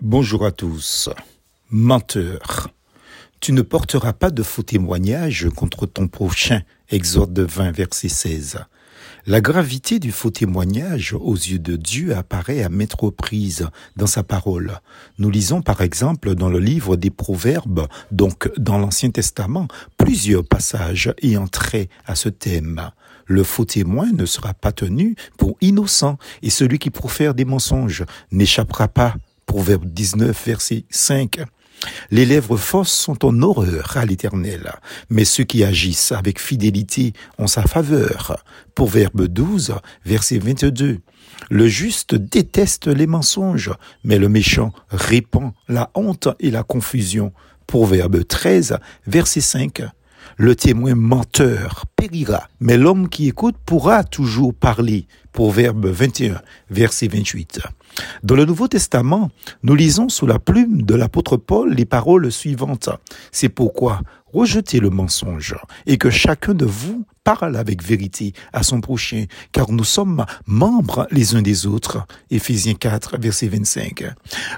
Bonjour à tous. Menteur. Tu ne porteras pas de faux témoignages contre ton prochain. Exode 20, verset 16. La gravité du faux témoignage aux yeux de Dieu apparaît à maintes reprises dans sa parole. Nous lisons par exemple dans le livre des Proverbes, donc dans l'Ancien Testament, plusieurs passages ayant trait à ce thème. Le faux témoin ne sera pas tenu pour innocent et celui qui profère des mensonges n'échappera pas Proverbe 19, verset 5. Les lèvres fausses sont en horreur à l'Éternel, mais ceux qui agissent avec fidélité ont sa faveur. Proverbe 12, verset 22. Le juste déteste les mensonges, mais le méchant répand la honte et la confusion. Proverbe 13, verset 5. Le témoin menteur périra, mais l'homme qui écoute pourra toujours parler. Proverbe 21, verset 28. Dans le Nouveau Testament, nous lisons sous la plume de l'apôtre Paul les paroles suivantes. C'est pourquoi rejetez le mensonge et que chacun de vous parle avec vérité à son prochain, car nous sommes membres les uns des autres. Éphésiens 4, verset 25.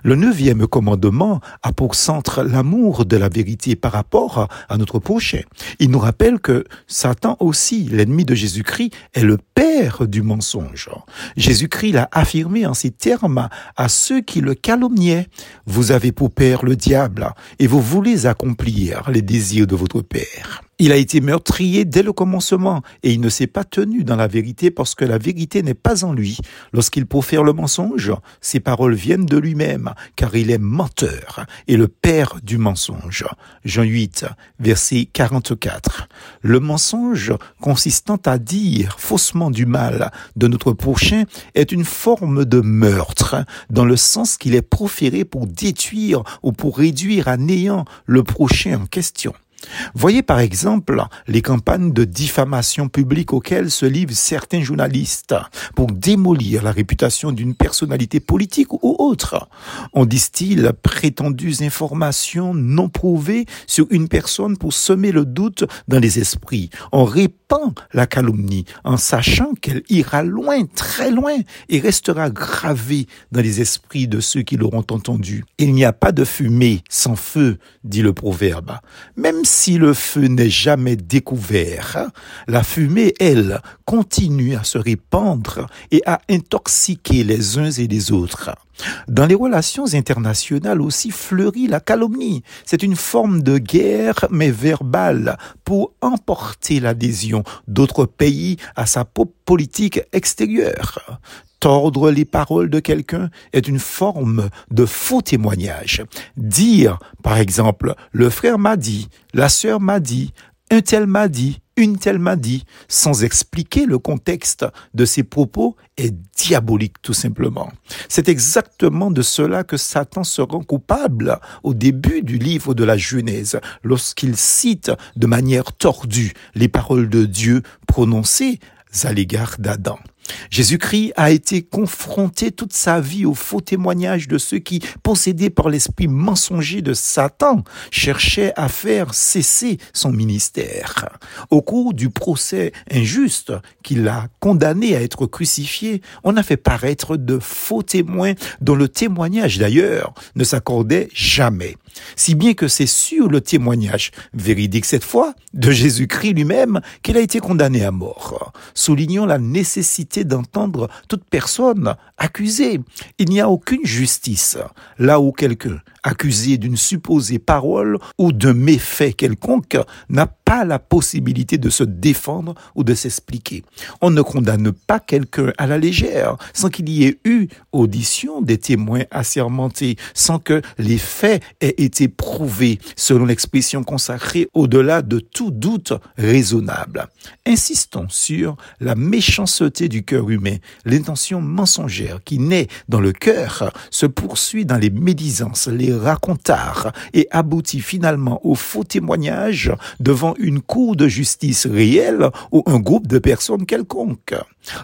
Le neuvième commandement a pour centre l'amour de la vérité par rapport à notre prochain. Il nous rappelle que Satan aussi, l'ennemi de Jésus-Christ, est le père du mensonge. Jésus-Christ l'a affirmé en ces termes à ceux qui le calomniaient. Vous avez pour père le diable et vous voulez accomplir les désirs votre père. Il a été meurtrier dès le commencement et il ne s'est pas tenu dans la vérité parce que la vérité n'est pas en lui. Lorsqu'il profère le mensonge, ses paroles viennent de lui-même car il est menteur et le père du mensonge. Jean 8, verset 44. Le mensonge consistant à dire faussement du mal de notre prochain est une forme de meurtre dans le sens qu'il est proféré pour détruire ou pour réduire à néant le prochain en question. Voyez par exemple les campagnes de diffamation publique auxquelles se livrent certains journalistes pour démolir la réputation d'une personnalité politique ou autre. On distille prétendues informations non prouvées sur une personne pour semer le doute dans les esprits. On répand la calomnie en sachant qu'elle ira loin, très loin et restera gravée dans les esprits de ceux qui l'auront entendue. Il n'y a pas de fumée sans feu, dit le proverbe. Même si le feu n'est jamais découvert, la fumée, elle, continue à se répandre et à intoxiquer les uns et les autres. Dans les relations internationales aussi fleurit la calomnie. C'est une forme de guerre, mais verbale, pour emporter l'adhésion d'autres pays à sa politique extérieure. Tordre les paroles de quelqu'un est une forme de faux témoignage. Dire, par exemple, le frère m'a dit, la sœur m'a dit, un tel m'a dit, une telle m'a dit, sans expliquer le contexte de ses propos, est diabolique tout simplement. C'est exactement de cela que Satan se rend coupable au début du livre de la Genèse, lorsqu'il cite de manière tordue les paroles de Dieu prononcées à l'égard d'Adam. Jésus-Christ a été confronté toute sa vie au faux témoignage de ceux qui, possédés par l'esprit mensonger de Satan, cherchaient à faire cesser son ministère. Au cours du procès injuste qui l'a condamné à être crucifié, on a fait paraître de faux témoins dont le témoignage d'ailleurs ne s'accordait jamais. Si bien que c'est sur le témoignage, véridique cette fois, de Jésus-Christ lui-même qu'il a été condamné à mort. Soulignons la nécessité d'entendre toute personne accusée. Il n'y a aucune justice là où quelqu'un accusé d'une supposée parole ou d'un méfait quelconque n'a pas la possibilité de se défendre ou de s'expliquer. On ne condamne pas quelqu'un à la légère sans qu'il y ait eu audition des témoins assermentés, sans que les faits aient été prouvés selon l'expression consacrée au-delà de tout doute raisonnable. Insistons sur la méchanceté du cœur humain. L'intention mensongère qui naît dans le cœur se poursuit dans les médisances, les racontard et aboutit finalement au faux témoignage devant une cour de justice réelle ou un groupe de personnes quelconques.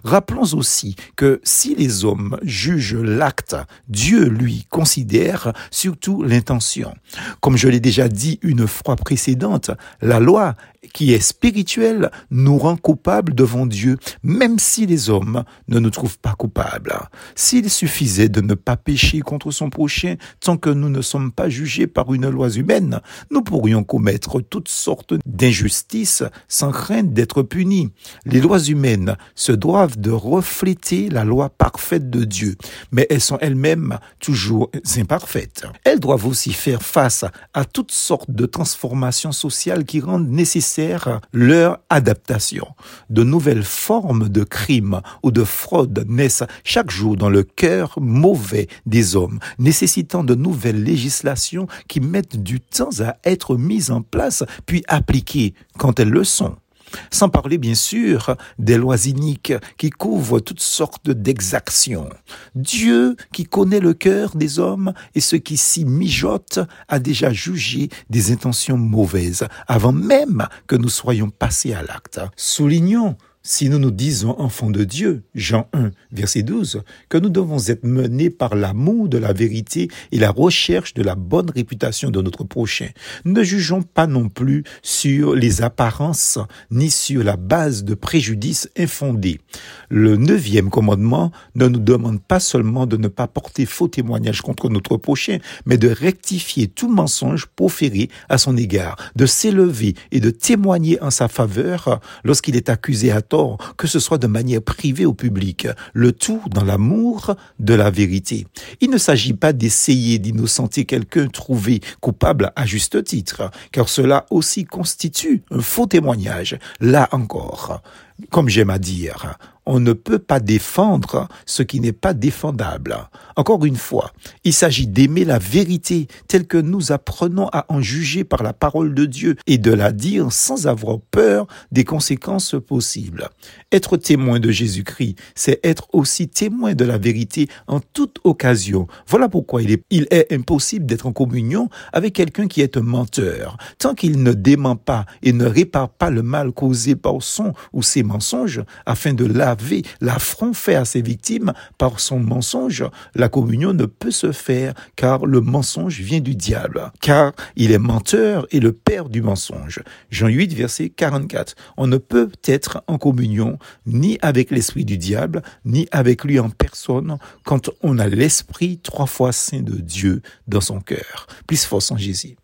Rappelons aussi que si les hommes jugent l'acte, Dieu, lui, considère surtout l'intention. Comme je l'ai déjà dit une fois précédente, la loi qui est spirituel nous rend coupables devant Dieu, même si les hommes ne nous trouvent pas coupables. S'il suffisait de ne pas pécher contre son prochain tant que nous ne sommes pas jugés par une loi humaine, nous pourrions commettre toutes sortes d'injustices sans crainte d'être punis. Les lois humaines se doivent de refléter la loi parfaite de Dieu, mais elles sont elles-mêmes toujours imparfaites. Elles doivent aussi faire face à toutes sortes de transformations sociales qui rendent nécessaire leur adaptation. De nouvelles formes de crimes ou de fraudes naissent chaque jour dans le cœur mauvais des hommes, nécessitant de nouvelles législations qui mettent du temps à être mises en place puis appliquées quand elles le sont. Sans parler bien sûr des lois iniques qui couvrent toutes sortes d'exactions. Dieu, qui connaît le cœur des hommes et ce qui s'y mijote, a déjà jugé des intentions mauvaises avant même que nous soyons passés à l'acte. Soulignons si nous nous disons enfants de Dieu, Jean 1, verset 12, que nous devons être menés par l'amour de la vérité et la recherche de la bonne réputation de notre prochain, ne jugeons pas non plus sur les apparences ni sur la base de préjudices infondés. Le neuvième commandement ne nous demande pas seulement de ne pas porter faux témoignage contre notre prochain, mais de rectifier tout mensonge proféré à son égard, de s'élever et de témoigner en sa faveur lorsqu'il est accusé à que ce soit de manière privée ou publique, le tout dans l'amour de la vérité. Il ne s'agit pas d'essayer d'innocenter quelqu'un trouvé coupable à juste titre, car cela aussi constitue un faux témoignage. Là encore, comme j'aime à dire, on ne peut pas défendre ce qui n'est pas défendable. Encore une fois, il s'agit d'aimer la vérité telle que nous apprenons à en juger par la parole de Dieu et de la dire sans avoir peur des conséquences possibles. Être témoin de Jésus-Christ, c'est être aussi témoin de la vérité en toute occasion. Voilà pourquoi il est, impossible d'être en communion avec quelqu'un qui est un menteur. Tant qu'il ne dément pas et ne répare pas le mal causé par son ou ses mensonges afin de laver l'affront fait à ses victimes par son mensonge, la communion ne peut se faire car le mensonge vient du diable, car il est menteur et le père du mensonge. Jean 8, verset 44. On ne peut être en communion ni avec l'esprit du diable, ni avec lui en personne quand on a l'esprit trois fois saint de Dieu dans son cœur. Plus force en Jésus.